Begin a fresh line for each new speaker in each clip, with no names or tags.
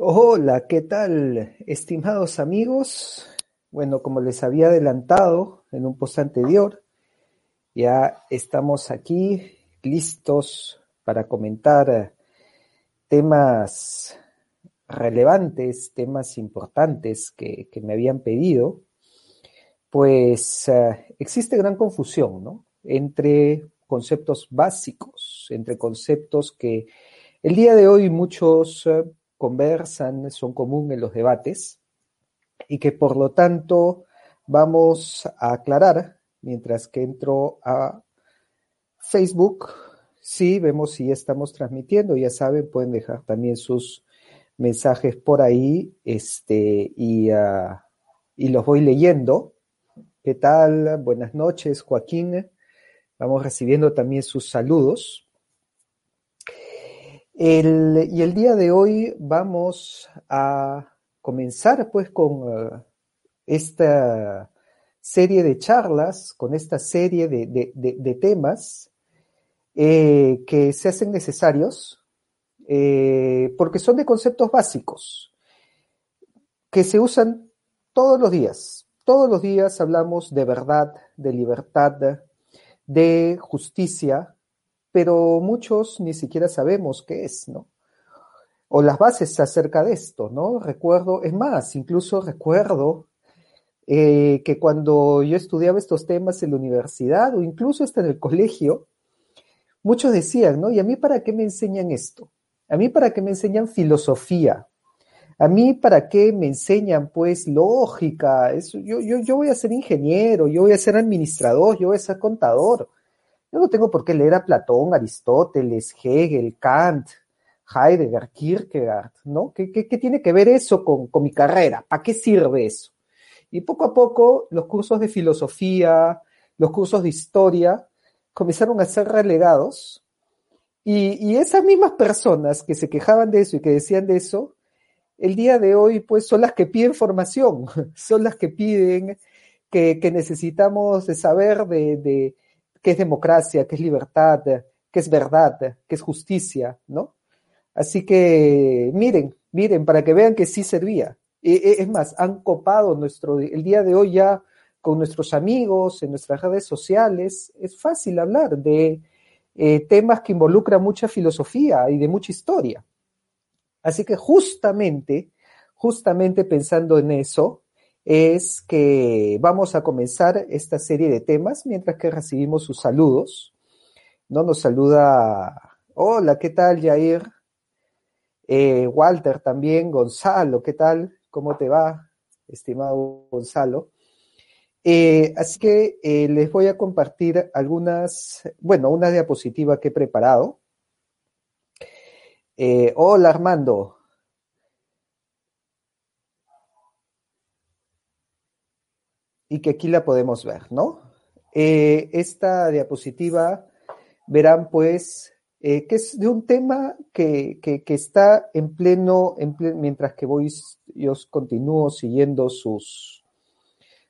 Hola, ¿qué tal, estimados amigos? Bueno, como les había adelantado en un post anterior, ya estamos aquí listos para comentar temas relevantes, temas importantes que, me habían pedido. Pues uh, existe gran confusión, ¿no? Entre conceptos básicos, entre conceptos que el día de hoy muchos uh, conversan, son comunes en los debates y que por lo tanto vamos a aclarar mientras que entro a Facebook. Sí, vemos si ya estamos transmitiendo, ya saben, pueden dejar también sus mensajes por ahí este, y, uh, y los voy leyendo. ¿Qué tal? Buenas noches, Joaquín. Vamos recibiendo también sus saludos. El, y el día de hoy vamos a comenzar pues con uh, esta serie de charlas, con esta serie de temas eh, que se hacen necesarios eh, porque son de conceptos básicos que se usan todos los días. Todos los días hablamos de verdad, de libertad, de justicia, pero muchos ni siquiera sabemos qué es, ¿no? O las bases acerca de esto, ¿no? Recuerdo, es más, incluso recuerdo eh, que cuando yo estudiaba estos temas en la universidad o incluso hasta en el colegio, muchos decían, ¿no? ¿Y a mí para qué me enseñan esto? ¿A mí para qué me enseñan filosofía? ¿A mí para qué me enseñan, pues, lógica? Yo, yo, yo voy a ser ingeniero, yo voy a ser administrador, yo voy a ser contador. Yo no tengo por qué leer a Platón, Aristóteles, Hegel, Kant, Heidegger, Kierkegaard, ¿no? ¿Qué, tiene que ver eso con, mi carrera? ¿Para qué sirve eso? Y poco a poco los cursos de filosofía, los cursos de historia comenzaron a ser relegados y, esas mismas personas que se quejaban de eso y que decían de eso, el día de hoy pues son las que piden formación, son las que piden que, que necesitamos saber de qué es democracia, qué es libertad, qué es verdad, qué es justicia, ¿no? Así que miren, miren, para que vean que sí servía. Es más, han copado nuestro, el día de hoy ya con nuestros amigos, en nuestras redes sociales, es fácil hablar de eh, temas que involucran mucha filosofía y de mucha historia. Así que justamente, justamente pensando en eso, es que vamos a comenzar esta serie de temas mientras que recibimos sus saludos. ¿No? Nos saluda, hola, ¿qué tal, Jair? Eh, Walter también, Gonzalo, ¿qué tal? ¿Cómo te va, estimado Gonzalo? Eh, así que eh, les voy a compartir algunas, bueno, una diapositiva que he preparado. Hola Armando. Y que aquí la podemos ver, ¿no? Eh, esta diapositiva verán pues eh, que es de un tema que, que, que está en pleno, en pleno, mientras que voy, yo continúo siguiendo sus,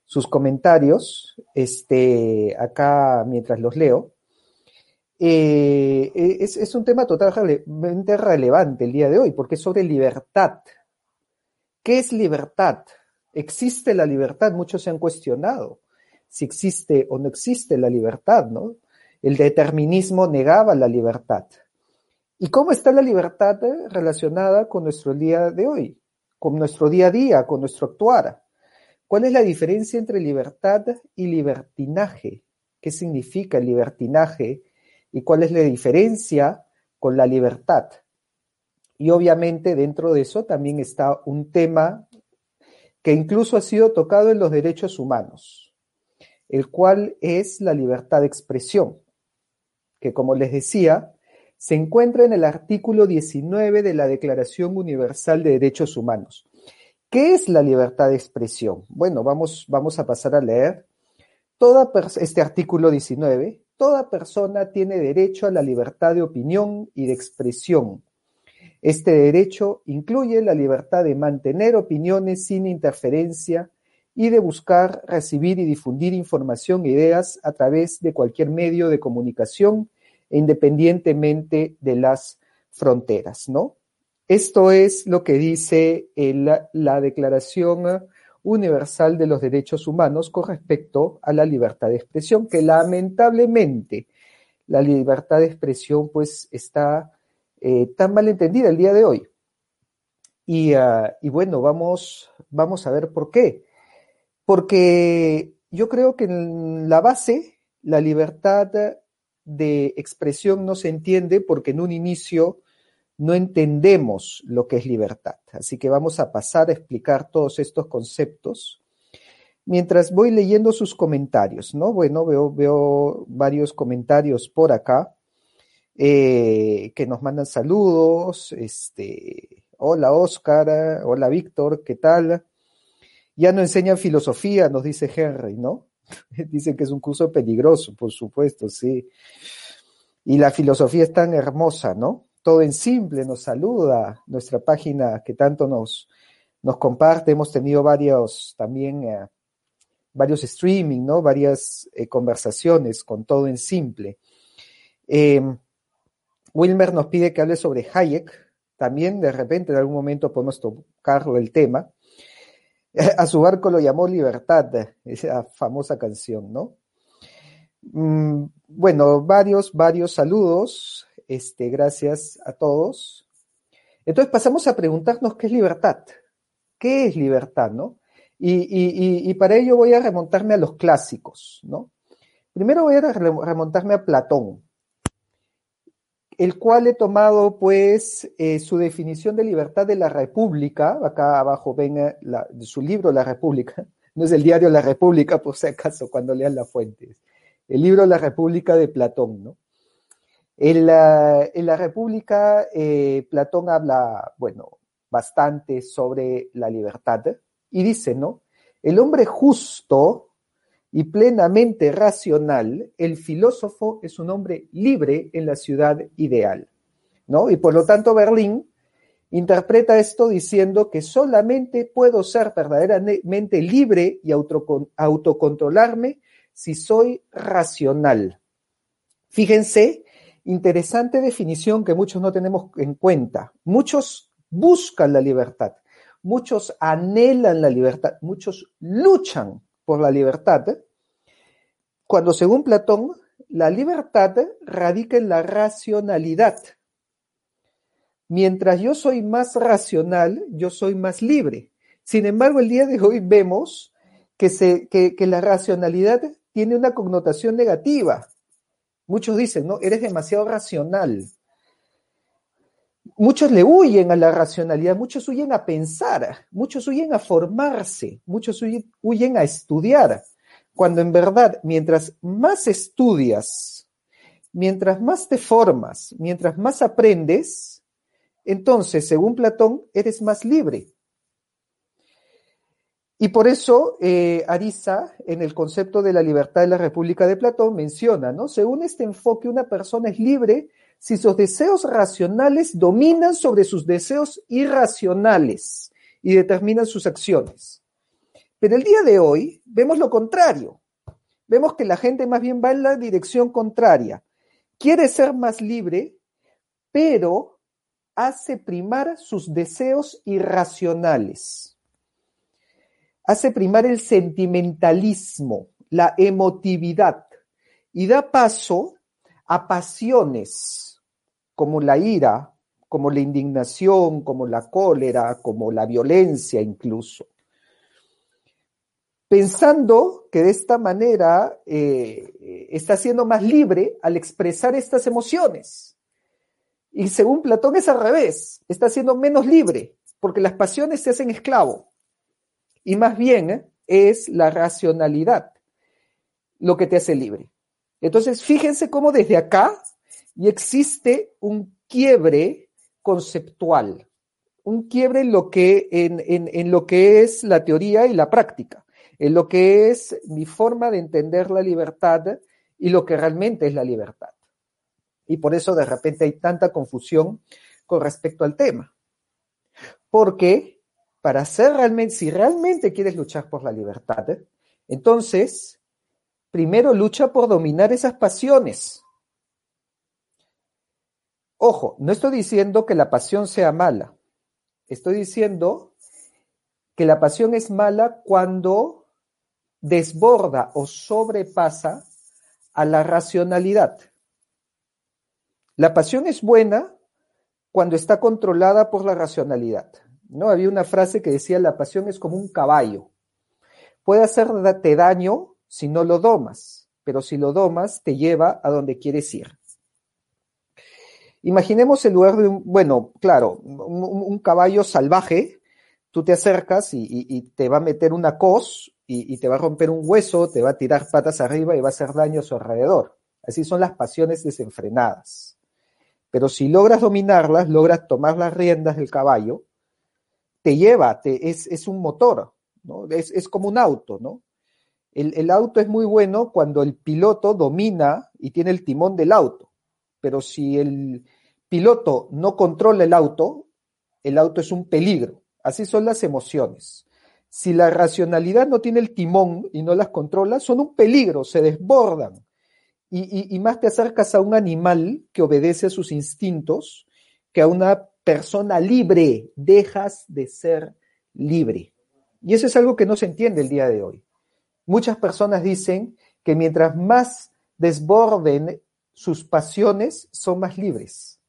sus comentarios, este, acá mientras los leo. Eh, es, es, un tema totalmente relevante el día de hoy, porque es sobre libertad. ¿Qué es libertad? ¿Existe la libertad? Muchos se han cuestionado si existe o no existe la libertad, ¿no? El determinismo negaba la libertad. ¿Y cómo está la libertad relacionada con nuestro día de hoy? Con nuestro día a día, con nuestro actuar. ¿Cuál es la diferencia entre libertad y libertinaje? ¿Qué significa el libertinaje? ¿Y cuál es la diferencia con la libertad? Y obviamente dentro de eso también está un tema que incluso ha sido tocado en los derechos humanos, el cual es la libertad de expresión que como les decía, se encuentra en el artículo 19 de la Declaración Universal de Derechos Humanos. ¿Qué es la libertad de expresión? Bueno, vamos, vamos a pasar a leer toda este artículo 19. Toda persona tiene derecho a la libertad de opinión y de expresión. Este derecho incluye la libertad de mantener opiniones sin interferencia y de buscar, recibir y difundir información e ideas a través de cualquier medio de comunicación independientemente de las fronteras, ¿no? Esto es lo que dice la, la Declaración Universal de los Derechos Humanos con respecto a la libertad de expresión, que lamentablemente la libertad de expresión pues está eh, tan mal entendida el día de hoy. Y, uh, y, bueno, vamos, vamos a ver por qué. Porque yo creo que en la base la libertad de expresión no se entiende porque en un inicio no entendemos lo que es libertad. Así que vamos a pasar a explicar todos estos conceptos. Mientras voy leyendo sus comentarios, ¿no? Bueno, veo, veo varios comentarios por acá eh, que nos mandan saludos. Este, hola Oscar, hola Víctor, ¿qué tal? Ya no enseñan filosofía, nos dice Henry, ¿no? Dicen que es un curso peligroso, por supuesto, sí. Y la filosofía es tan hermosa, ¿no? todo en simple, nos saluda, nuestra página que tanto nos, nos comparte, hemos tenido varios también, eh, varios streaming, ¿no? Varias eh, conversaciones con todo en simple. Eh, Wilmer nos pide que hable sobre Hayek, también de repente en algún momento podemos tocarlo el tema. A su barco lo llamó Libertad, esa famosa canción, ¿no? Mm, bueno, varios, varios saludos. Este, gracias a todos. Entonces pasamos a preguntarnos qué es libertad. ¿Qué es libertad, no? Y, y, y, para ello voy a remontarme a los clásicos, ¿no? Primero voy a remontarme a Platón, el cual he tomado, pues, eh, su definición de libertad de la República. Acá abajo ven la, su libro La República. No es el diario La República, por si acaso, cuando lean la fuente. El libro La República de Platón, ¿no? En la, República, eh, Platón habla, bueno, bastante sobre la libertad y dice, ¿no? El hombre justo y plenamente racional, el filósofo es un hombre libre en la ciudad ideal, ¿no? Y por lo tanto Berlín interpreta esto diciendo que solamente puedo ser verdaderamente libre y autocontrolarme si soy racional. Fíjense Interesante definición que muchos no tenemos en cuenta. Muchos buscan la libertad, muchos anhelan la libertad, muchos luchan por la libertad, cuando según Platón, la libertad radica en la racionalidad. Mientras yo soy más racional, yo soy más libre. Sin embargo, el día de hoy vemos que, se, que, que la racionalidad tiene una connotación negativa. Muchos dicen, no, eres demasiado racional. Muchos le huyen a la racionalidad, muchos huyen a pensar, muchos huyen a formarse, muchos huyen, a estudiar, cuando en verdad, mientras más estudias, mientras más te formas, mientras más aprendes, entonces, según Platón, eres más libre. Y por eso eh, en el concepto de la libertad de la República de Platón, menciona, ¿no? Según este enfoque, una persona es libre si sus deseos racionales dominan sobre sus deseos irracionales y determinan sus acciones. Pero el día de hoy vemos lo contrario. Vemos que la gente más bien va en la dirección contraria. Quiere ser más libre, pero hace primar sus deseos irracionales hace primar el sentimentalismo, la emotividad y da paso a pasiones como la ira, como la indignación, como la cólera, como la violencia incluso. Pensando que de esta manera eh, está siendo más libre al expresar estas emociones. Y según Platón es al revés, está siendo menos libre, porque las pasiones se hacen esclavo y más bien es la racionalidad lo que te hace libre. Entonces, fíjense cómo desde acá y existe un quiebre conceptual, un quiebre en lo, que, en, en lo que es la teoría y la práctica, en lo que es mi forma de entender la libertad y lo que realmente es la libertad. Y por eso de repente hay tanta confusión con respecto al tema. Porque para ser realmente, si realmente quieres luchar por la libertad, entonces, primero lucha por dominar esas pasiones. Ojo, no estoy diciendo que la pasión sea mala. Estoy diciendo que la pasión es mala cuando desborda o sobrepasa a la racionalidad. La pasión es buena cuando está controlada por la racionalidad. ¿no? Había una frase que decía, la pasión es como un caballo. Puede hacerte daño si no lo domas, pero si lo domas te lleva a donde quieres ir. Imaginemos el lugar de un, bueno, claro, un, caballo salvaje, tú te acercas y, te va a meter una cos y, te va a romper un hueso, te va a tirar patas arriba y va a hacer daño a su alrededor. Así son las pasiones desenfrenadas. Pero si logras dominarlas, logras tomar las riendas del caballo, te lleva, es, es, un motor. Es, es, como un auto, ¿no? El, el auto es muy bueno cuando el piloto domina y tiene el timón del auto, pero si el piloto no controla el auto, el auto es un peligro. Así son las emociones. Si la racionalidad no tiene el timón y no las controla, son un peligro, se desbordan y, más te acercas a un animal que obedece a sus instintos que a una persona libre. Dejas de ser libre. Y eso es algo que no se entiende el día de hoy. Muchas personas dicen que mientras más desborden sus pasiones, son más libres.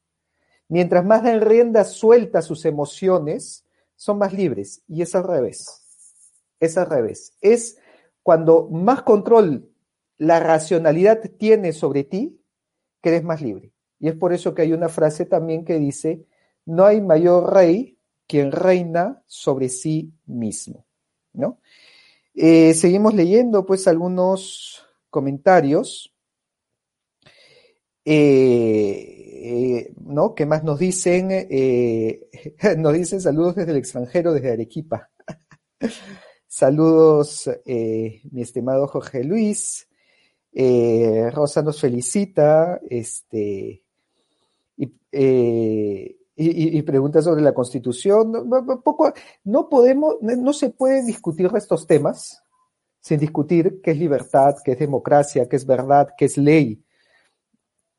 Mientras más den rienda suelta sus emociones, son más libres. Y es al revés. Es al revés. Es cuando más control la racionalidad tiene sobre ti, que eres más libre. Y es por eso que hay una frase también que dice, no hay mayor rey quien reina sobre sí mismo. ¿no? Eh, seguimos leyendo pues algunos comentarios. Eh, eh, ¿no? ¿Qué más nos dicen? nos dicen saludos desde el extranjero, desde Arequipa. saludos, mi estimado Jorge Luis. Eh, Rosa nos felicita, este, eh, y, pregunta sobre la Constitución. Poco, no podemos, no se puede discutir estos temas sin discutir qué es libertad, qué es democracia, qué es verdad, qué es ley.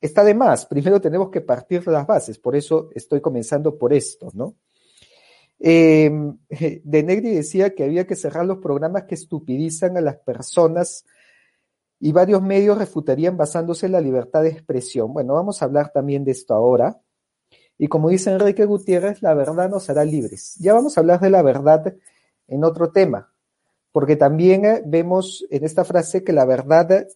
Está de más. Primero tenemos que partir las bases. Por eso estoy comenzando por esto, ¿no? Eh, de Negri decía que había que cerrar los programas que estupidizan a las personas y varios medios refutarían basándose en la libertad de expresión. Bueno, vamos a hablar también de esto ahora. Y como dice Enrique Gutiérrez, la verdad nos hará libres. Ya vamos a hablar de la verdad en otro tema, porque también eh, vemos en esta frase que la verdad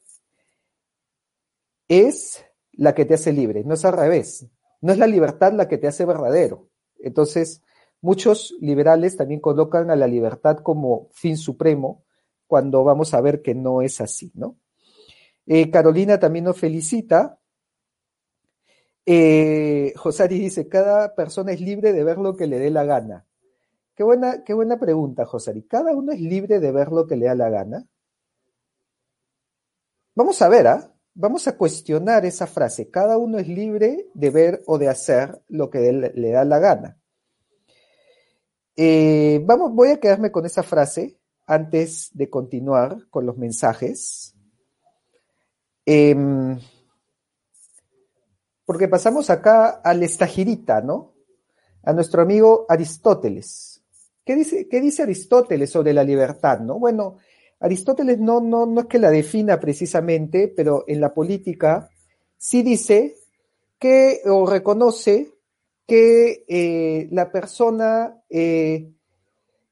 es la que te hace libre, no es al revés. No es la libertad la que te hace verdadero. Entonces, muchos liberales también colocan a la libertad como fin supremo cuando vamos a ver que no es así, ¿no? Eh, Carolina también nos felicita. Eh, Josari dice, cada persona es libre de ver lo que le dé la gana. Qué buena, qué buena pregunta, Josari. ¿Cada uno es libre de ver lo que le da la gana? Vamos a ver, ¿ah? Vamos a cuestionar esa frase. Cada uno es libre de ver o de hacer lo que le, da la gana. Eh, vamos, voy a quedarme con esa frase antes de continuar con los mensajes. Em, porque pasamos acá al estagirita, ¿no? A nuestro amigo Aristóteles. ¿Qué dice, qué dice Aristóteles sobre la libertad, no? Bueno, Aristóteles no, no, no es que la defina precisamente, pero en la política sí dice que, o reconoce que eh, la persona eh,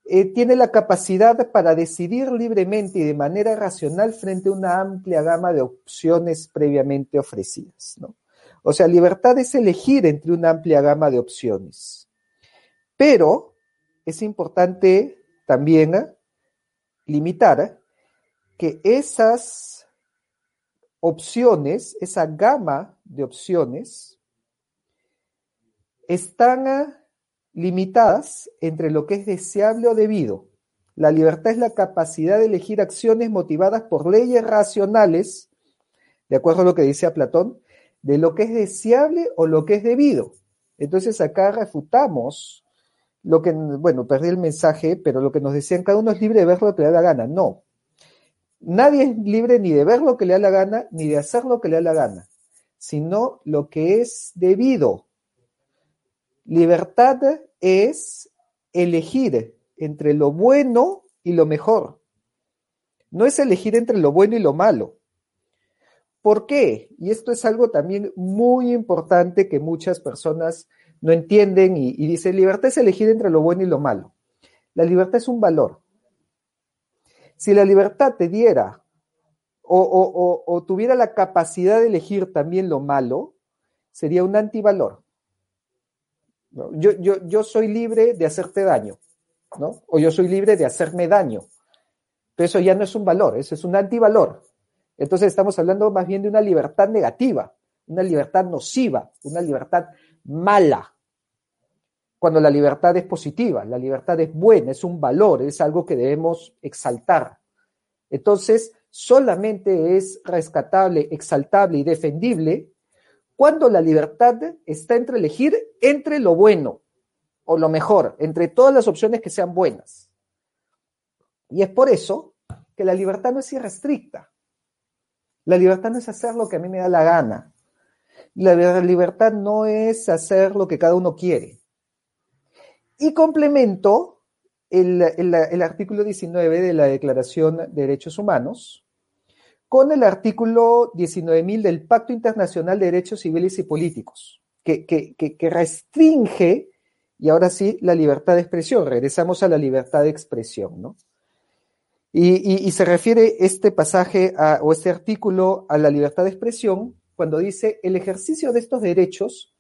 eh, tiene la capacidad para decidir libremente y de manera racional frente a una amplia gama de opciones previamente ofrecidas. ¿no? O sea, libertad es elegir entre una amplia gama de opciones. Pero es importante también. Limitar que esas opciones, esa gama de opciones, están limitadas entre lo que es deseable o debido. La libertad es la capacidad de elegir acciones motivadas por leyes racionales, de acuerdo a lo que dice Platón, de lo que es deseable o lo que es debido. Entonces acá refutamos lo que, bueno, perdí el mensaje, pero lo que nos decían, cada uno es libre de ver lo que le da la gana. No. Nadie es libre ni de ver lo que le da la gana, ni de hacer lo que le da la gana, sino lo que es debido. Libertad es elegir entre lo bueno y lo mejor. No es elegir entre lo bueno y lo malo. ¿Por qué? Y esto es algo también muy importante que muchas personas no entienden y, dicen, libertad es elegir entre lo bueno y lo malo. La libertad es un valor. Si la libertad te diera o, tuviera la capacidad de elegir también lo malo, sería un antivalor. Yo, yo soy libre de hacerte daño, ¿no? O yo soy libre de hacerme daño. Pero eso ya no es un valor, eso es un antivalor. Entonces estamos hablando más bien de una libertad negativa, una libertad nociva, una libertad mala. Cuando la libertad es positiva, la libertad es buena, es un valor, es algo que debemos exaltar. Entonces, solamente es rescatable, exaltable y defendible cuando la libertad está entre elegir entre lo bueno o lo mejor, entre todas las opciones que sean buenas. Y es por eso que la libertad no es irrestricta. La libertad no es hacer lo que a mí me da la gana. La libertad no es hacer lo que cada uno quiere. Y complemento el, artículo 19 de la Declaración de Derechos Humanos, con el artículo 19.000 del Pacto Internacional de Derechos Civiles y Políticos, que, que, restringe, y ahora sí, la libertad de expresión. Regresamos a la libertad de expresión, ¿no? Y, se refiere este pasaje o este artículo a la libertad de expresión cuando dice el ejercicio de estos derechos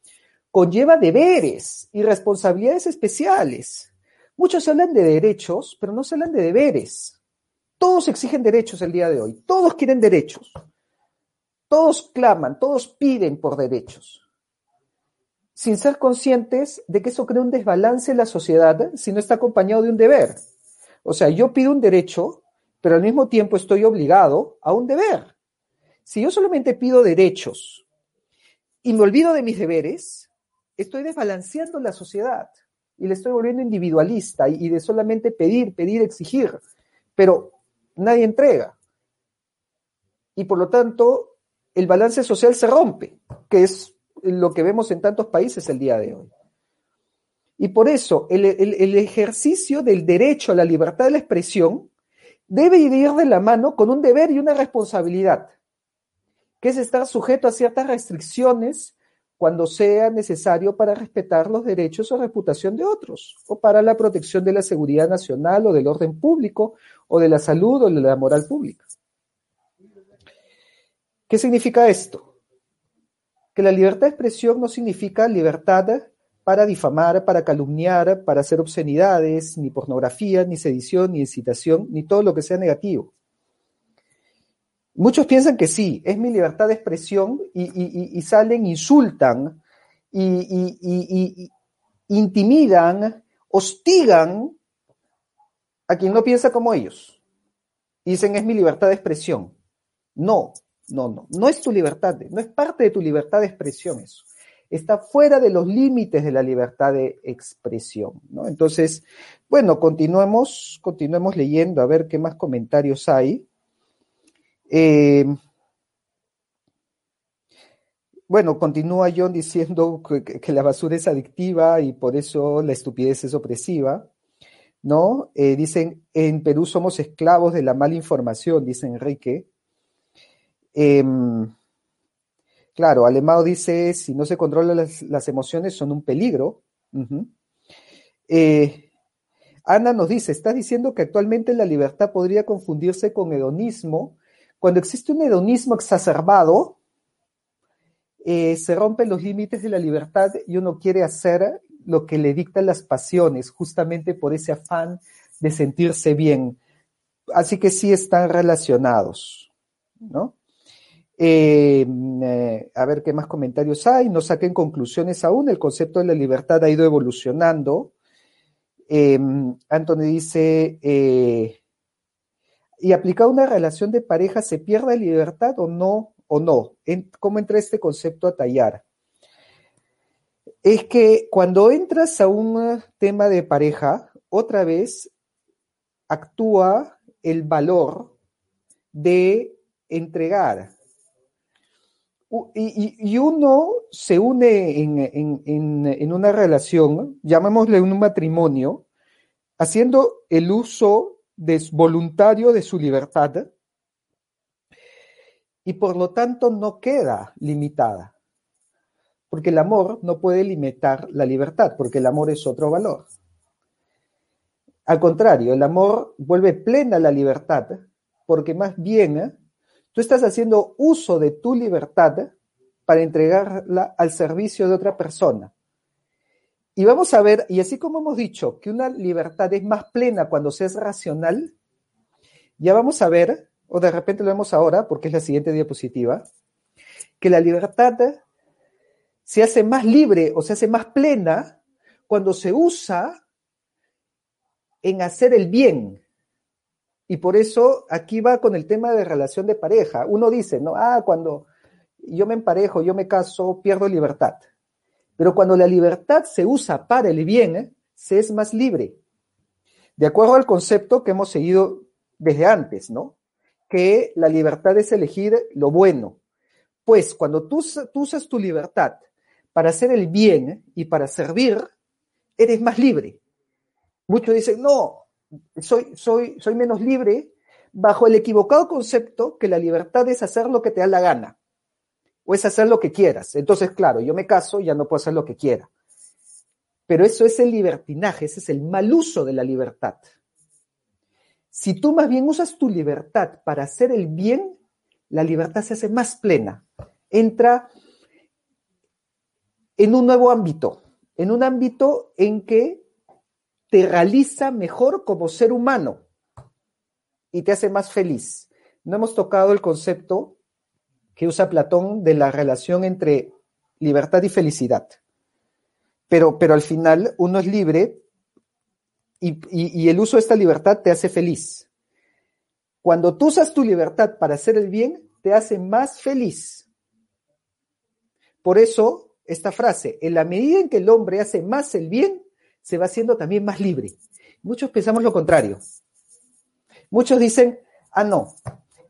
conlleva deberes y responsabilidades especiales. Muchos hablan de derechos, pero no se hablan de deberes. Todos exigen derechos el día de hoy, todos quieren derechos, todos claman, todos piden por derechos, sin ser conscientes de que eso crea un desbalance en la sociedad si no está acompañado de un deber. O sea, yo pido un derecho, pero al mismo tiempo estoy obligado a un deber. Si yo solamente pido derechos y me olvido de mis deberes, estoy desbalanceando la sociedad y le estoy volviendo individualista y de solamente pedir, pedir, exigir. Pero nadie entrega. Y por lo tanto, el balance social se rompe, que es lo que vemos en tantos países el día de hoy. Y por eso el, ejercicio del derecho a la libertad de la expresión debe ir de la mano con un deber y una responsabilidad, que es estar sujeto a ciertas restricciones cuando sea necesario para respetar los derechos o reputación de otros, o para la protección de la seguridad nacional o del orden público, o de la salud o de la moral pública. ¿Qué significa esto? Que la libertad de expresión no significa libertad para difamar, para calumniar, para hacer obscenidades, ni pornografía, ni sedición, ni incitación, ni todo lo que sea negativo. Muchos piensan que sí, es mi libertad de expresión y, salen, insultan y, intimidan, hostigan a quien no piensa como ellos. dicen, es mi libertad de expresión. No, no, no, no es tu libertad, no es parte de tu libertad de expresión eso. Está fuera de los límites de la libertad de expresión. Entonces, bueno, continuemos, continuemos leyendo a ver qué más comentarios hay. Eh, bueno, continúa John diciendo que, la basura es adictiva y por eso la estupidez es opresiva, ¿no? Eh, dicen, en Perú somos esclavos de la mala información, dice Enrique. Em, claro, Alemado dice, si no se controlan las, emociones son un peligro. Eh, Ana nos dice, ¿estás diciendo que actualmente la libertad podría confundirse con hedonismo cuando existe un hedonismo exacerbado, eh, se rompen los límites de la libertad y uno quiere hacer lo que le dictan las pasiones, justamente por ese afán de sentirse bien. Así que sí están relacionados, ¿no? Eh, eh, a ver qué más comentarios hay. No saquen conclusiones aún. El concepto de la libertad ha ido evolucionando. Anthony dice, y aplicado a una relación de pareja, ¿se pierde libertad o no? ¿O no? ¿Cómo entra este concepto a tallar? Es que cuando entras a un tema de pareja, otra vez actúa el valor de entregar. Y, uno se une en, en una relación, llamémosle un matrimonio, haciendo el uso voluntario de su libertad y por lo tanto no queda limitada, porque el amor no puede limitar la libertad, porque el amor es otro valor. Al contrario, el amor vuelve plena la libertad, porque más bien tú estás haciendo uso de tu libertad para entregarla al servicio de otra persona. Y vamos a ver, y así como hemos dicho que una libertad es más plena cuando se es racional, ya vamos a ver, o de repente lo vemos ahora, porque es la siguiente diapositiva, que la libertad se hace más libre o se hace más plena cuando se usa en hacer el bien. Y por eso aquí va con el tema de relación de pareja. Uno dice, no, ah, cuando yo me emparejo, yo me caso, pierdo libertad. Pero cuando la libertad se usa para el bien, se es más libre. De acuerdo al concepto que hemos seguido desde antes, ¿no? Que la libertad es elegir lo bueno. Pues cuando tú, usas tu libertad para hacer el bien y para servir, eres más libre. Muchos dicen, no, soy, soy, soy menos libre bajo el equivocado concepto que la libertad es hacer lo que te da la gana o es hacer lo que quieras. Entonces, claro, yo me caso, ya no puedo hacer lo que quiera. Pero eso es el libertinaje, ese es el mal uso de la libertad. Si tú más bien usas tu libertad para hacer el bien, la libertad se hace más plena. Entra en un nuevo ámbito, en un ámbito en que te realiza mejor como ser humano y te hace más feliz. No hemos tocado el concepto que usa Platón de la relación entre libertad y felicidad. Pero, pero al final uno es libre y, y, el uso de esta libertad te hace feliz. Cuando tú usas tu libertad para hacer el bien, te hace más feliz. Por eso, esta frase, en la medida en que el hombre hace más el bien, se va haciendo también más libre. Muchos pensamos lo contrario. Muchos dicen, ah, no,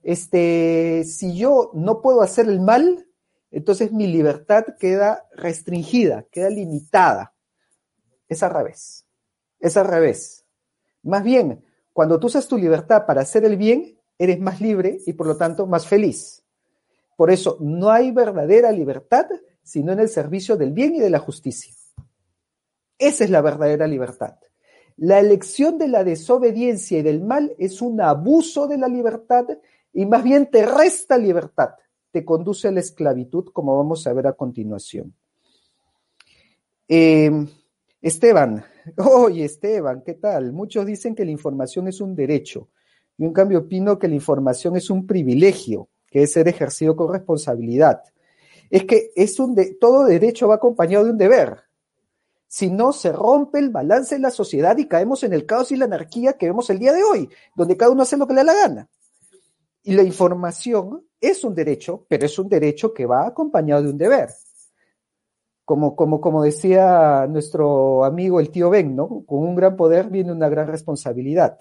este, si yo no puedo hacer el mal, entonces mi libertad queda restringida, queda limitada. Es al revés. Es al revés. Más bien, cuando tú usas tu libertad para hacer el bien, eres más libre y por lo tanto más feliz. Por eso no hay verdadera libertad sino en el servicio del bien y de la justicia. Esa es la verdadera libertad. La elección de la desobediencia y del mal es un abuso de la libertad y más bien te resta libertad, te conduce a la esclavitud, como vamos a ver a continuación. Eh, Esteban, oye Esteban, ¿qué tal? Muchos dicen que la información es un derecho. Yo en cambio opino que la información es un privilegio, que es ser ejercido con responsabilidad. Es que es un de, todo derecho va acompañado de un deber. Si no, se rompe el balance de la sociedad y caemos en el caos y la anarquía que vemos el día de hoy, donde cada uno hace lo que le da la gana. Y la información es un derecho, pero es un derecho que va acompañado de un deber. Como, como, como decía nuestro amigo el tío Ben, ¿no? Con un gran poder viene una gran responsabilidad.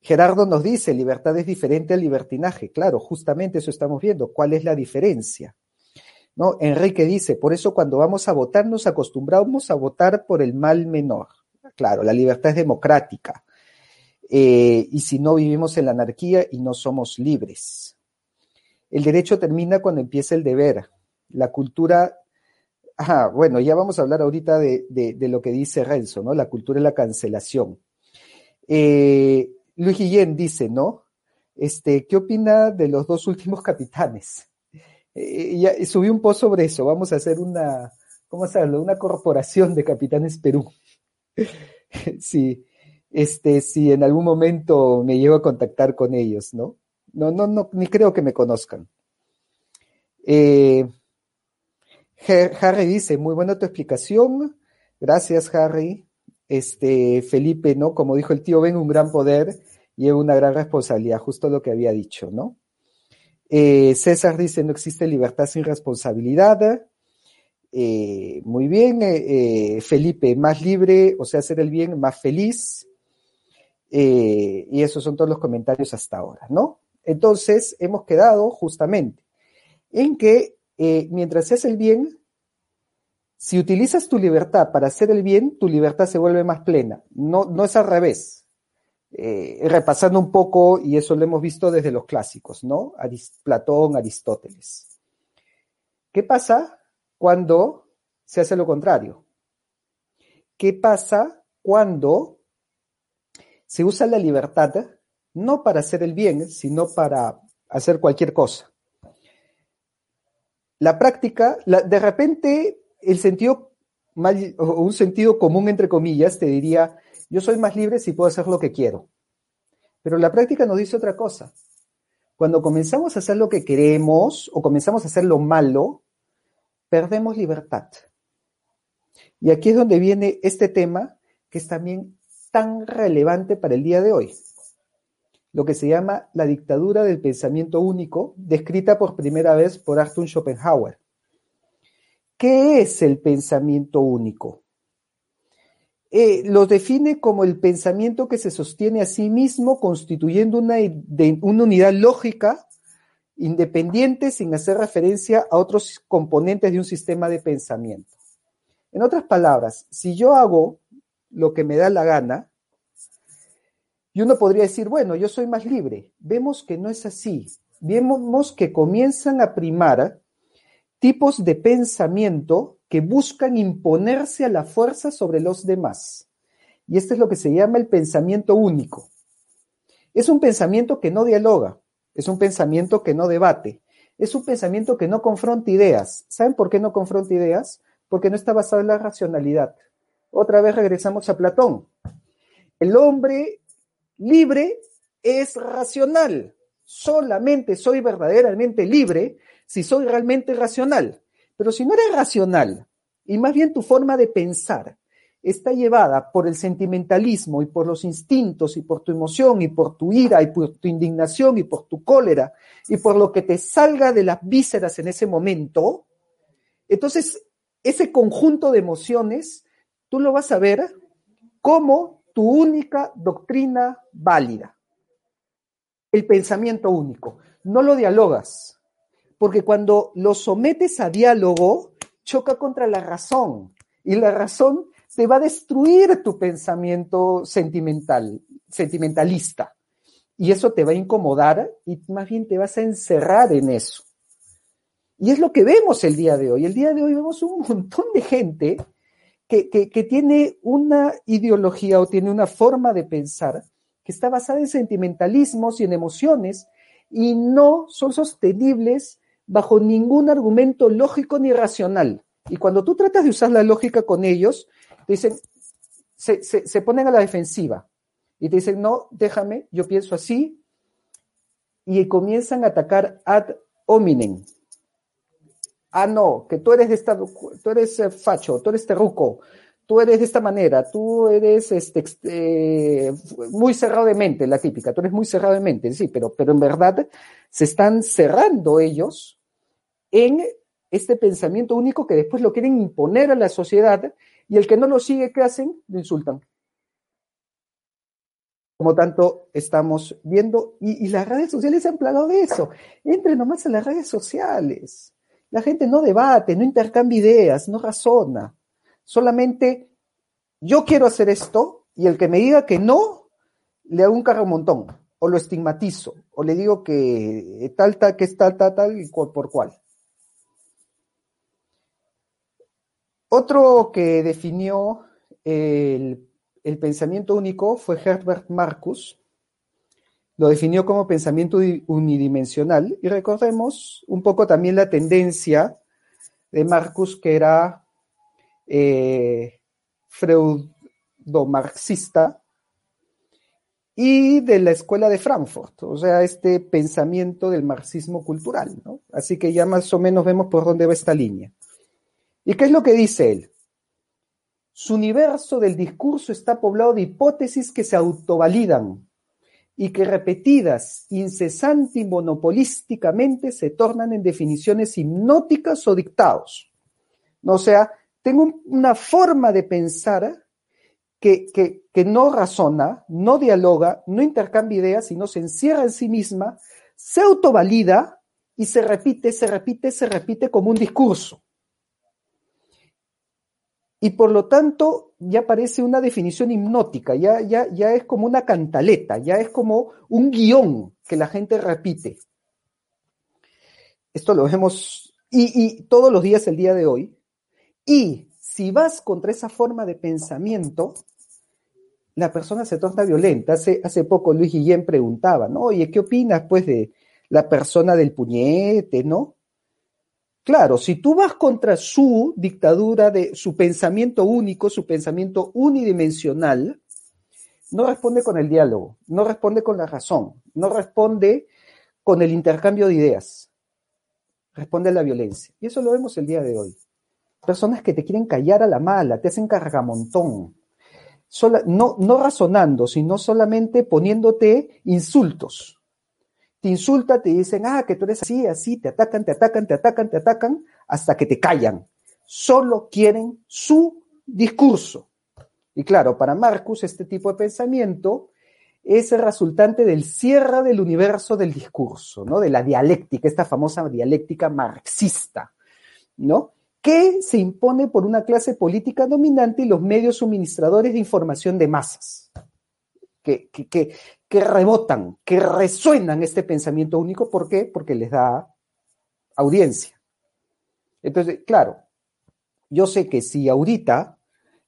Gerardo nos dice, libertad es diferente al libertinaje. Claro, justamente eso estamos viendo. ¿Cuál es la diferencia? ¿No? Enrique dice, por eso cuando vamos a votar nos acostumbramos a votar por el mal menor. Claro, la libertad es democrática. Eh, y si no vivimos en la anarquía y no somos libres. El derecho termina cuando empieza el deber. La cultura, ah, bueno, ya vamos a hablar ahorita de, lo que dice Renzo, ¿no? La cultura y la cancelación. Eh, Luis Guillén dice, ¿no? Este, ¿qué opina de los dos últimos capitanes? Eh, ya, subí un post sobre eso. Vamos a hacer una, ¿cómo se habla? Una corporación de capitanes Perú. sí este, si en algún momento me llevo a contactar con ellos, ¿no? No, no, no, ni creo que me conozcan. Eh, Harry dice, muy buena tu explicación. Gracias, Harry. Este, Felipe, ¿no? Como dijo el tío Ben, un gran poder y una gran responsabilidad, justo lo que había dicho, ¿no? Eh, César dice, no existe libertad sin responsabilidad. Eh, muy bien, Felipe, más libre, o sea, hacer el bien, más feliz. Eh, y esos son todos los comentarios hasta ahora, ¿no? Entonces, hemos quedado justamente en que eh, mientras se hace el bien, Si utilizas tu libertad para hacer el bien, tu libertad se vuelve más plena. No, no es al revés. Eh, repasando un poco, y eso lo hemos visto desde los clásicos, ¿no? Platón, Aristóteles. ¿Qué pasa cuando se hace lo contrario? ¿Qué pasa cuando se usa la libertad no para hacer el bien, sino para hacer cualquier cosa? La práctica, de repente, el sentido, un sentido común, entre comillas, te diría, yo soy más libre si puedo hacer lo que quiero. Pero la práctica nos dice otra cosa. Cuando comenzamos a hacer lo que queremos o comenzamos a hacer lo malo, perdemos libertad. Y aquí es donde viene este tema que es también tan relevante para el día de hoy. Lo que se llama la dictadura del pensamiento único, descrita por primera vez por Arthur Schopenhauer. ¿Qué es el pensamiento único? Eh, lo define como el pensamiento que se sostiene a sí mismo constituyendo una, una unidad lógica independiente sin hacer referencia a otros componentes de un sistema de pensamiento. En otras palabras, si yo hago lo que me da la gana, y uno podría decir, bueno, yo soy más libre. Vemos que no es así. Vemos que comienzan a primar tipos de pensamiento que buscan imponerse a la fuerza sobre los demás. Y este es lo que se llama el pensamiento único. Es un pensamiento que no dialoga, es un pensamiento que no debate, es un pensamiento que no confronta ideas. ¿Saben por qué no confronta ideas? porque no está basado en la racionalidad. Otra vez regresamos a Platón. El hombre libre es racional. Solamente soy verdaderamente libre si soy realmente racional. Pero si no eres racional, y más bien tu forma de pensar está llevada por el sentimentalismo y por los instintos y por tu emoción y por tu ira y por tu indignación y por tu cólera y por lo que te salga de las vísceras en ese momento, entonces ese conjunto de emociones, tú lo vas a ver como tu única doctrina válida. El pensamiento único. No lo dialogas, porque cuando lo sometes a diálogo, choca contra la razón. Y la razón te va a destruir tu pensamiento sentimental, sentimentalista. Y eso te va a incomodar y más bien te vas a encerrar en eso. Y es lo que vemos el día de hoy. El día de hoy vemos un montón de gente que, tiene una ideología o tiene una forma de pensar que está basada en sentimentalismos y en emociones y no son sostenibles bajo ningún argumento lógico ni racional. Y cuando tú tratas de usar la lógica con ellos, te dicen, se, se, se ponen a la defensiva y te dicen, no, déjame, yo pienso así, y comienzan a atacar ad hominem, ah, no, que tú eres de esta, tú eres eh, facho, tú eres terruco, tú eres de esta manera, tú eres este, eh, muy cerrado de mente, la típica, tú eres muy cerrado de mente, sí, pero, pero en verdad se están cerrando ellos en este pensamiento único que después lo quieren imponer a la sociedad y el que no lo sigue, ¿qué hacen? Lo insultan. Como tanto estamos viendo, y, las redes sociales se han plagado de eso. Entre nomás a las redes sociales. La gente no debate, no intercambia ideas, no razona. Solamente yo quiero hacer esto y el que me diga que no, le hago un carro montón o lo estigmatizo o le digo que tal, tal, que es tal, tal, tal y por cual. Otro que definió el pensamiento único fue Herbert Marcus, lo definió como pensamiento unidimensional y recordemos un poco también la tendencia de Marcus que era eh, freudomarxista y de la escuela de Frankfurt, o sea, este pensamiento del marxismo cultural, ¿no? Así que ya más o menos vemos por dónde va esta línea. ¿Y qué es lo que dice él? Su universo del discurso está poblado de hipótesis que se autovalidan, y que repetidas incesante y monopolísticamente se tornan en definiciones hipnóticas o dictados. O sea, tengo una forma de pensar que, que, que no razona, no dialoga, no intercambia ideas, sino se encierra en sí misma, se autovalida y se repite, se repite, se repite como un discurso. Y por lo tanto ya parece una definición hipnótica, ya, ya, ya es como una cantaleta, ya es como un guion que la gente repite. Esto lo vemos y, y todos los días el día de hoy. Y si vas contra esa forma de pensamiento, la persona se torna violenta. Hace, hace poco Luis Guillén preguntaba, ¿no? Oye, ¿qué opinas pues de la persona del puñete, ¿no? Claro, si tú vas contra su dictadura, de su pensamiento único, su pensamiento unidimensional, no responde con el diálogo, no responde con la razón, no responde con el intercambio de ideas, responde a la violencia. Y eso lo vemos el día de hoy. Personas que te quieren callar a la mala, te hacen cargamontón, no, no razonando, sino solamente poniéndote insultos te insulta, te dicen, ah, que tú eres así, así, te atacan, te atacan, te atacan, te atacan, hasta que te callan. Solo quieren su discurso. Y claro, para Marcus este tipo de pensamiento es el resultante del cierre del universo del discurso, ¿no? De la dialéctica, esta famosa dialéctica marxista, ¿no? Que se impone por una clase política dominante y los medios suministradores de información de masas que, rebotan, que resuenan este pensamiento único. ¿Por qué? Porque les da audiencia. Entonces, claro, yo sé que si ahorita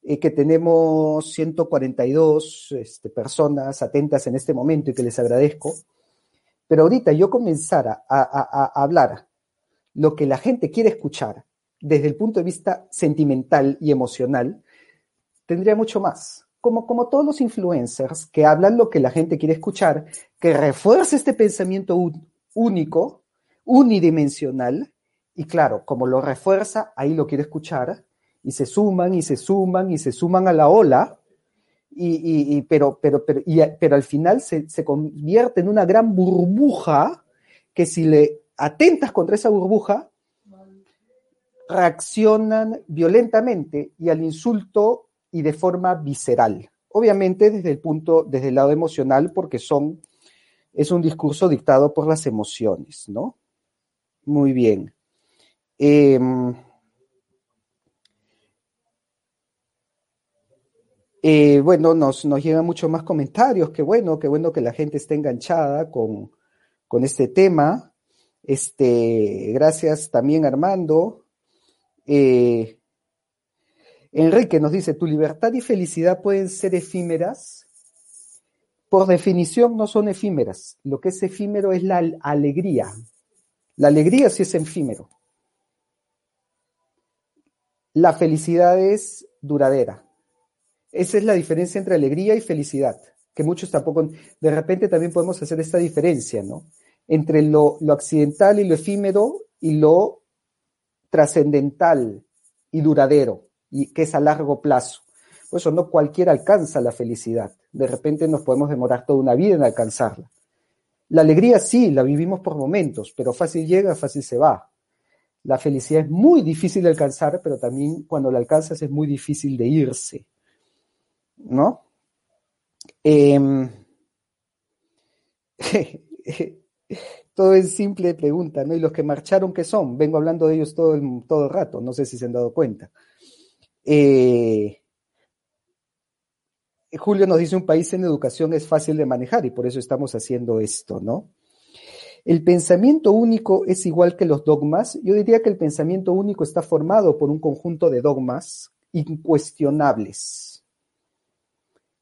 eh, que tenemos 142 este, personas atentas en este momento y que les agradezco, pero ahorita yo comenzara a hablar lo que la gente quiere escuchar desde el punto de vista sentimental y emocional, tendría mucho más como, como todos los influencers que hablan lo que la gente quiere escuchar, que refuerza este pensamiento único, unidimensional, y claro, como lo refuerza, ahí lo quiere escuchar, y se suman y se suman y se suman a la ola, y, pero, pero, pero, pero al final se, se convierte en una gran burbuja que si le atentas contra esa burbuja, reaccionan violentamente y al insulto y de forma visceral. Obviamente desde el punto, desde el lado emocional, porque son, es un discurso dictado por las emociones, ¿no? Muy bien. Em, eh, bueno, nos, nos llegan muchos más comentarios. Qué bueno, qué bueno que la gente esté enganchada con, con este tema. Este, gracias también, Armando. Eh, Enrique nos dice, ¿tu libertad y felicidad pueden ser efímeras? Por definición no son efímeras. Lo que es efímero es la alegría. La alegría sí es efímero. La felicidad es duradera. Esa es la diferencia entre alegría y felicidad, que muchos tampoco, de repente también podemos hacer esta diferencia, ¿no? Entre lo, lo accidental y lo efímero y lo trascendental y duradero y que es a largo plazo. Por eso no cualquiera alcanza la felicidad. De repente nos podemos demorar toda una vida en alcanzarla. La alegría sí, la vivimos por momentos, pero fácil llega, fácil se va. La felicidad es muy difícil de alcanzar, pero también cuando la alcanzas es muy difícil de irse. ¿No? Em, todo es simple pregunta, ¿no? Y los que marcharon, ¿qué son? Vengo hablando de ellos todo el, todo el rato, no sé si se han dado cuenta. Eh, Julio nos dice un país en educación es fácil de manejar y por eso estamos haciendo esto, ¿no? El pensamiento único es igual que los dogmas. Yo diría que el pensamiento único está formado por un conjunto de dogmas incuestionables.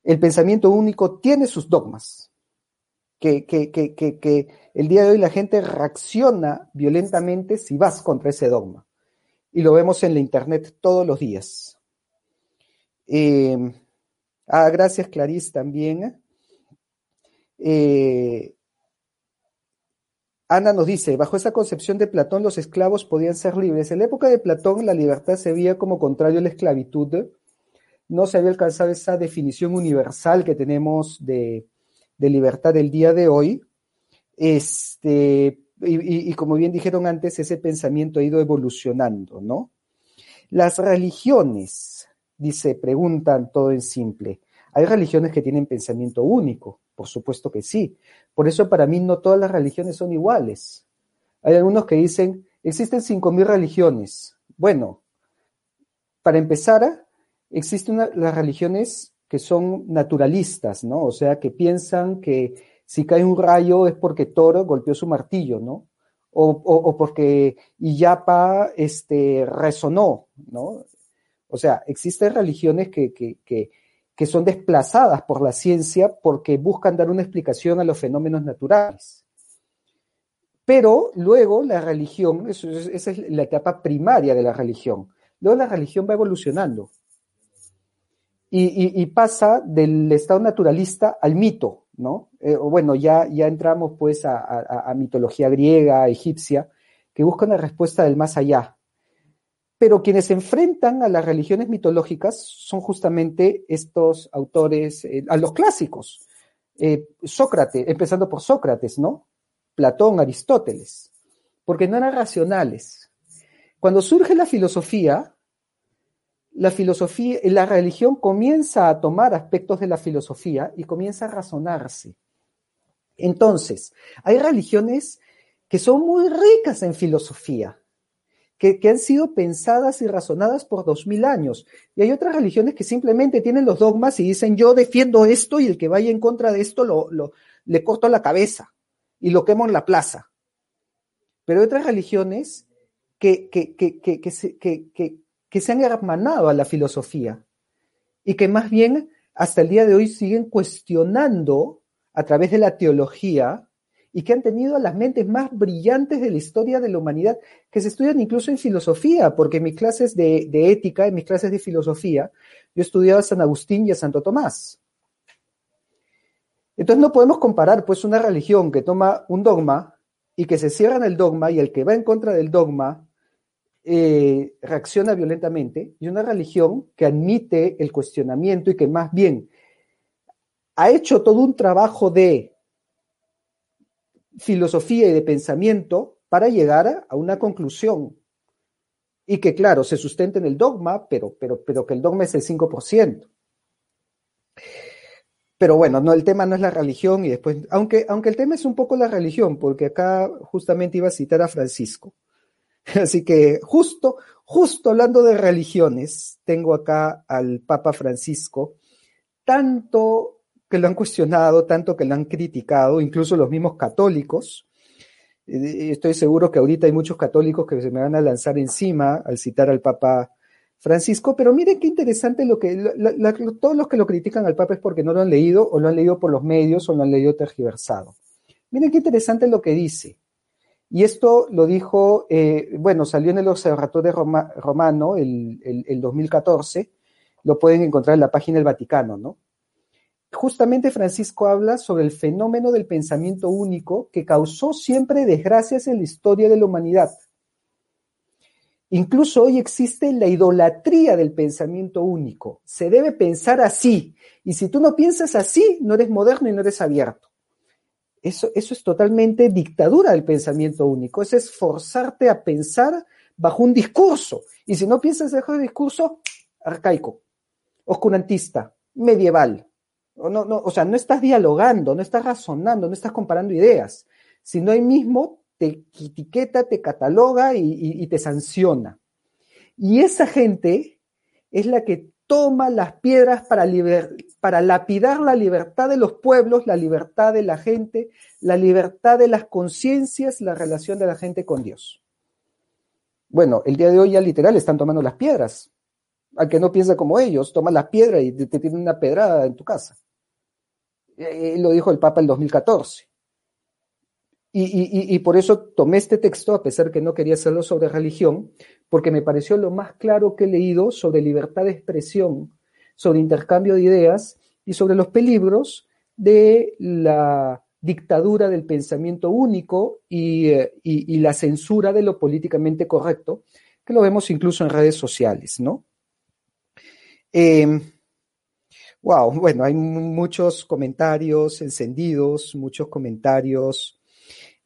El pensamiento único tiene sus dogmas, que, que, que, que, el día de hoy la gente reacciona violentamente si vas contra ese dogma y lo vemos en la internet todos los días. Eh, ah, gracias Clarice también. Eh, Ana nos dice, bajo esa concepción de Platón los esclavos podían ser libres. En la época de Platón la libertad se veía como contrario a la esclavitud. No se había alcanzado esa definición universal que tenemos de, de libertad del día de hoy. Este, y, como bien dijeron antes, ese pensamiento ha ido evolucionando, ¿no? Las religiones, dice, preguntan todo en simple. ¿Hay religiones que tienen pensamiento único? Por supuesto que sí. Por eso para mí no todas las religiones son iguales. Hay algunos que dicen, existen 5.000 religiones. Bueno, para empezar, existen las religiones que son naturalistas, ¿no? O sea, que piensan que si cae un rayo es porque Thor golpeó su martillo, ¿no? O, o, porque Iyapa este, resonó, ¿no? O sea, existen religiones que, que, que, que son desplazadas por la ciencia porque buscan dar una explicación a los fenómenos naturales. Pero luego la religión, esa es la etapa primaria de la religión, luego la religión va evolucionando y, pasa del estado naturalista al mito, ¿no? Eh, bueno, ya, ya entramos pues a, mitología griega, egipcia, que busca una respuesta del más allá. Pero quienes se enfrentan a las religiones mitológicas son justamente estos autores, eh, a los clásicos. Eh, Sócrates, empezando por Sócrates, ¿no? Platón, Aristóteles, porque no eran racionales. Cuando surge la filosofía, la filosofía, la religión comienza a tomar aspectos de la filosofía y comienza a razonarse. Entonces, hay religiones que son muy ricas en filosofía, que, han sido pensadas y razonadas por dos mil años. Y hay otras religiones que simplemente tienen los dogmas y dicen yo defiendo esto y el que vaya en contra de esto lo, le corto la cabeza y lo quemo en la plaza. Pero hay otras religiones que, que, que, que, que se han hermanado a la filosofía y que más bien hasta el día de hoy siguen cuestionando a través de la teología y que han tenido las mentes más brillantes de la historia de la humanidad, que se estudian incluso en filosofía, porque en mis clases de, ética, en mis clases de filosofía, yo estudiaba a San Agustín y a Santo Tomás. Entonces no podemos comparar pues una religión que toma un dogma y que se cierra en el dogma y el que va en contra del dogma eh, reacciona violentamente y una religión que admite el cuestionamiento y que más bien ha hecho todo un trabajo de filosofía y de pensamiento para llegar a una conclusión. Y que, claro, se sustenta en el dogma, pero, pero, pero que el dogma es el 5%. Pero bueno, no, el tema no es la religión y después, aunque, aunque el tema es un poco la religión, porque acá justamente iba a citar a Francisco. Así que justo, justo hablando de religiones, tengo acá al Papa Francisco, tanto que lo han cuestionado, tanto que lo han criticado, incluso los mismos católicos. Estoy seguro que ahorita hay muchos católicos que se me van a lanzar encima al citar al Papa Francisco, pero miren qué interesante lo que todos los que lo critican al Papa es porque no lo han leído o lo han leído por los medios o lo han leído tergiversado. Miren qué interesante lo que dice. Y esto lo dijo, eh, bueno, salió en el Observatorio Romano el, el, 2014, lo pueden encontrar en la página del Vaticano, ¿no? Justamente Francisco habla sobre el fenómeno del pensamiento único que causó siempre desgracias en la historia de la humanidad. Incluso hoy existe la idolatría del pensamiento único. Se debe pensar así. Y si tú no piensas así, no eres moderno y no eres abierto. Eso, es totalmente dictadura del pensamiento único, es esforzarte a pensar bajo un discurso. Y si no piensas bajo un discurso, arcaico, oscurantista, medieval. O, no, no, o sea, no estás dialogando, no estás razonando, no estás comparando ideas, sino ahí mismo te etiqueta, te cataloga y te sanciona. Y esa gente es la que toma las piedras para, para lapidar la libertad de los pueblos, la libertad de la gente, la libertad de las conciencias, la relación de la gente con Dios. Bueno, el día de hoy ya literal están tomando las piedras. Al que no piensa como ellos, toma las piedras y te, tiene una pedrada en tu casa. Eh, lo dijo el Papa en 2014. Y, y, por eso tomé este texto, a pesar que no quería hacerlo sobre religión, porque me pareció lo más claro que he leído sobre libertad de expresión, sobre intercambio de ideas y sobre los peligros de la dictadura del pensamiento único y, eh, la censura de lo políticamente correcto, que lo vemos incluso en redes sociales, ¿no? wow, em, bueno, hay muchos comentarios encendidos, muchos comentarios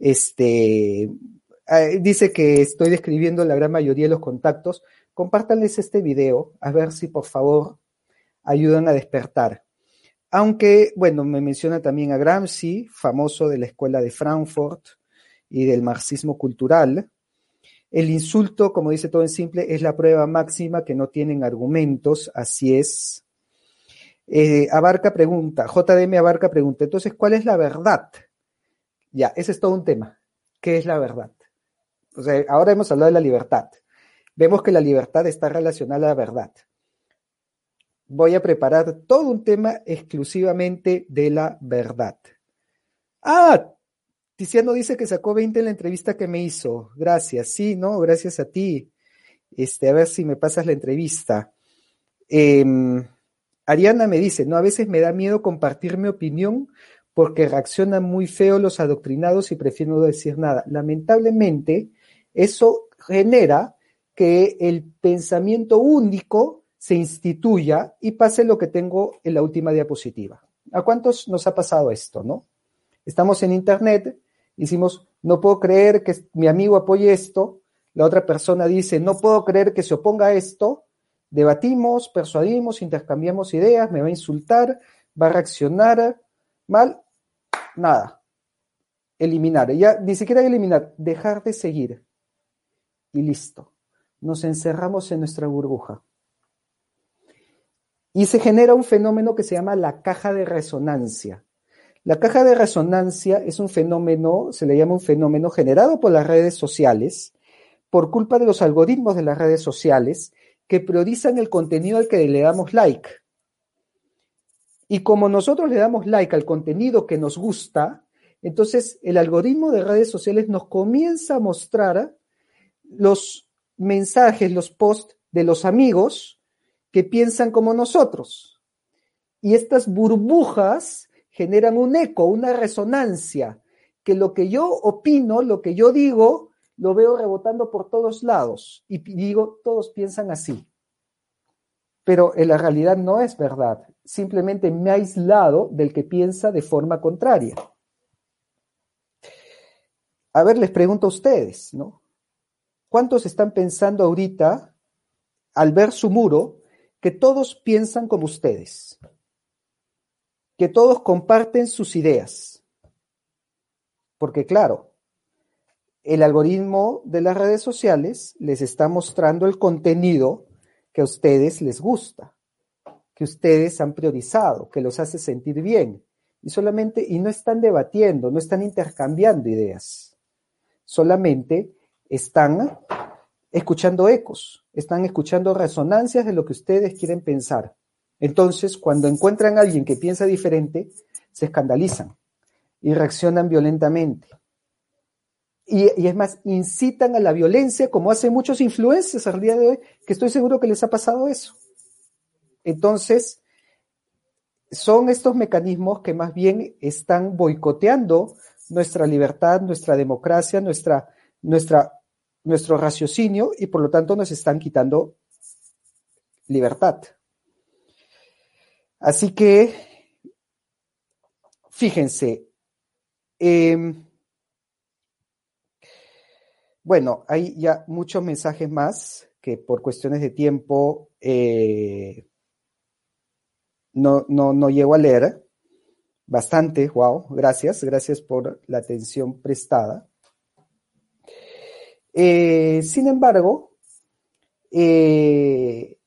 este, eh, dice que estoy describiendo la gran mayoría de los contactos. Compártanles este video, a ver si por favor ayudan a despertar. Aunque, bueno, me menciona también a Gramsci, famoso de la escuela de Frankfurt y del marxismo cultural. El insulto, como dice todo en simple, es la prueba máxima que no tienen argumentos, así es. Eh, Abarca pregunta, JDM Abarca pregunta, entonces, ¿cuál es la verdad? Ya, ese es todo un tema. ¿Qué es la verdad? O sea, ahora hemos hablado de la libertad. Vemos que la libertad está relacionada a la verdad. Voy a preparar todo un tema exclusivamente de la verdad. Ah, Tiziano dice que sacó 20 en la entrevista que me hizo. Gracias. Sí, no, gracias a ti. Este, a ver si me pasas la entrevista. Em, Ariana me dice, no, a veces me da miedo compartir mi opinión porque reaccionan muy feo los adoctrinados y prefiero no decir nada. Lamentablemente, eso genera que el pensamiento único se instituya y pase lo que tengo en la última diapositiva. ¿A cuántos nos ha pasado esto, no? Estamos en internet, decimos, no puedo creer que mi amigo apoye esto, la otra persona dice, no puedo creer que se oponga a esto, debatimos, persuadimos, intercambiamos ideas, me va a insultar, va a reaccionar mal, nada. Eliminar, ya ni siquiera eliminar, dejar de seguir. Y listo. Nos encerramos en nuestra burbuja. Y se genera un fenómeno que se llama la caja de resonancia. La caja de resonancia es un fenómeno, se le llama un fenómeno generado por las redes sociales, por culpa de los algoritmos de las redes sociales que priorizan el contenido al que le damos like. Y como nosotros le damos like al contenido que nos gusta, entonces el algoritmo de redes sociales nos comienza a mostrar los mensajes, los posts de los amigos que piensan como nosotros. Y estas burbujas generan un eco, una resonancia, que lo que yo opino, lo que yo digo, lo veo rebotando por todos lados. Y digo, todos piensan así. Pero en la realidad no es verdad. Simplemente me ha aislado del que piensa de forma contraria. A ver, les pregunto a ustedes, ¿no? ¿Cuántos están pensando ahorita, al ver su muro, que todos piensan como ustedes? Que todos comparten sus ideas. Porque claro, el algoritmo de las redes sociales les está mostrando el contenido que a ustedes les gusta, que ustedes han priorizado, que los hace sentir bien. Y solamente, y no están debatiendo, no están intercambiando ideas. Solamente están escuchando ecos, están escuchando resonancias de lo que ustedes quieren pensar. Entonces, cuando encuentran a alguien que piensa diferente, se escandalizan y reaccionan violentamente. Y, es más, incitan a la violencia como hacen muchos influencers al día de hoy, que estoy seguro que les ha pasado eso. Entonces, son estos mecanismos que más bien están boicoteando nuestra libertad, nuestra democracia, nuestra, nuestra nuestro raciocinio y por lo tanto nos están quitando libertad. Así que, fíjense, em, bueno, hay ya muchos mensajes más que por cuestiones de tiempo eh, no, no, no llego a leer. Bastante, wow, gracias, gracias por la atención prestada. Eh, sin embargo, eh,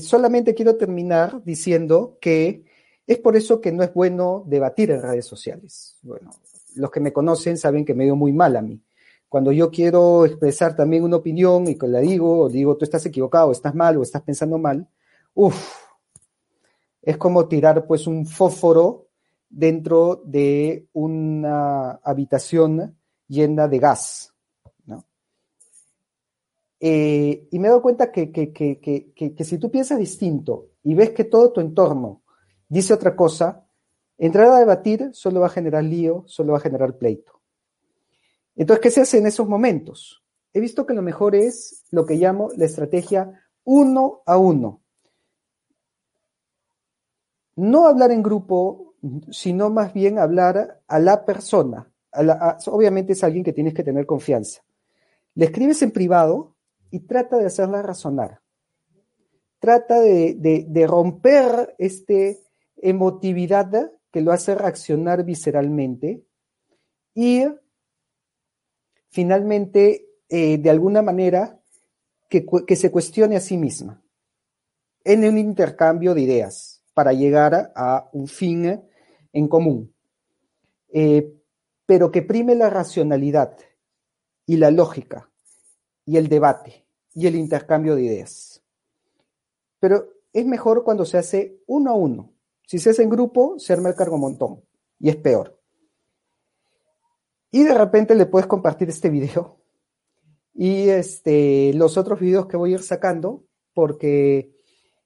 solamente quiero terminar diciendo que es por eso que no es bueno debatir en redes sociales. Bueno, los que me conocen saben que me dio muy mal a mí. Cuando yo quiero expresar también una opinión y que la digo, digo, tú estás equivocado, estás mal o estás pensando mal, uff, es como tirar pues un fósforo dentro de una habitación llena de gas. Eh, y me he dado cuenta que, que, si tú piensas distinto y ves que todo tu entorno dice otra cosa, entrar a debatir solo va a generar lío, solo va a generar pleito. Entonces, ¿qué se hace en esos momentos? He visto que lo mejor es lo que llamo la estrategia uno a uno. No hablar en grupo, sino más bien hablar a la persona. obviamente es alguien que tienes que tener confianza. Le escribes en privado y trata de hacerla razonar. Trata de, romper este emotividad que lo hace reaccionar visceralmente y finalmente eh, de alguna manera, que, se cuestione a sí misma en un intercambio de ideas para llegar a, un fin en común, eh, pero que prime la racionalidad y la lógica y el debate y el intercambio de ideas. Pero es mejor cuando se hace uno a uno. Si se hace en grupo, se arma el cargo montón y es peor. Y de repente le puedes compartir este video y este, los otros videos que voy a ir sacando, porque,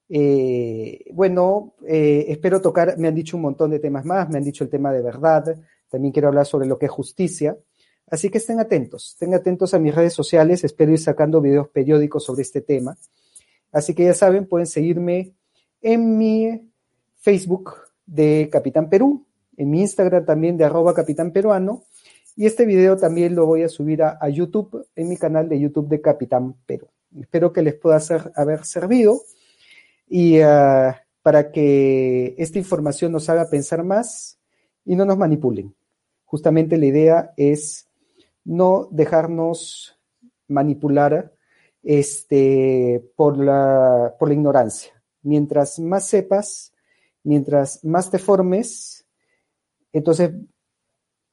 eh, bueno, eh, espero tocar, me han dicho un montón de temas más, me han dicho el tema de verdad, también quiero hablar sobre lo que es justicia. Así que estén atentos, estén atentos a mis redes sociales, espero ir sacando videos periódicos sobre este tema. Así que ya saben, pueden seguirme en mi Facebook de Capitán Perú, en mi Instagram también de arroba Capitán Peruano, y este video también lo voy a subir a, YouTube, en mi canal de YouTube de Capitán Perú. Espero que les pueda haber servido y ah, para que esta información nos haga pensar más y no nos manipulen. Justamente la idea es no dejarnos manipular este, por, la, por la ignorancia. Mientras más sepas, mientras más te formes, entonces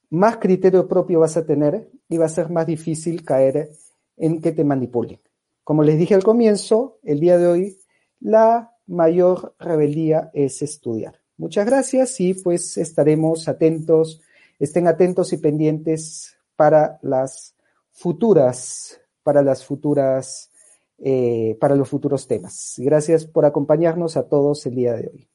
más criterio propio vas a tener y va a ser más difícil caer en que te manipulen. Como les dije al comienzo, el día de hoy, la mayor rebeldía es estudiar. Muchas gracias y pues estaremos atentos, estén atentos y pendientes para las futuras, para las futuras, eh, para los futuros temas. Gracias por acompañarnos a todos el día de hoy.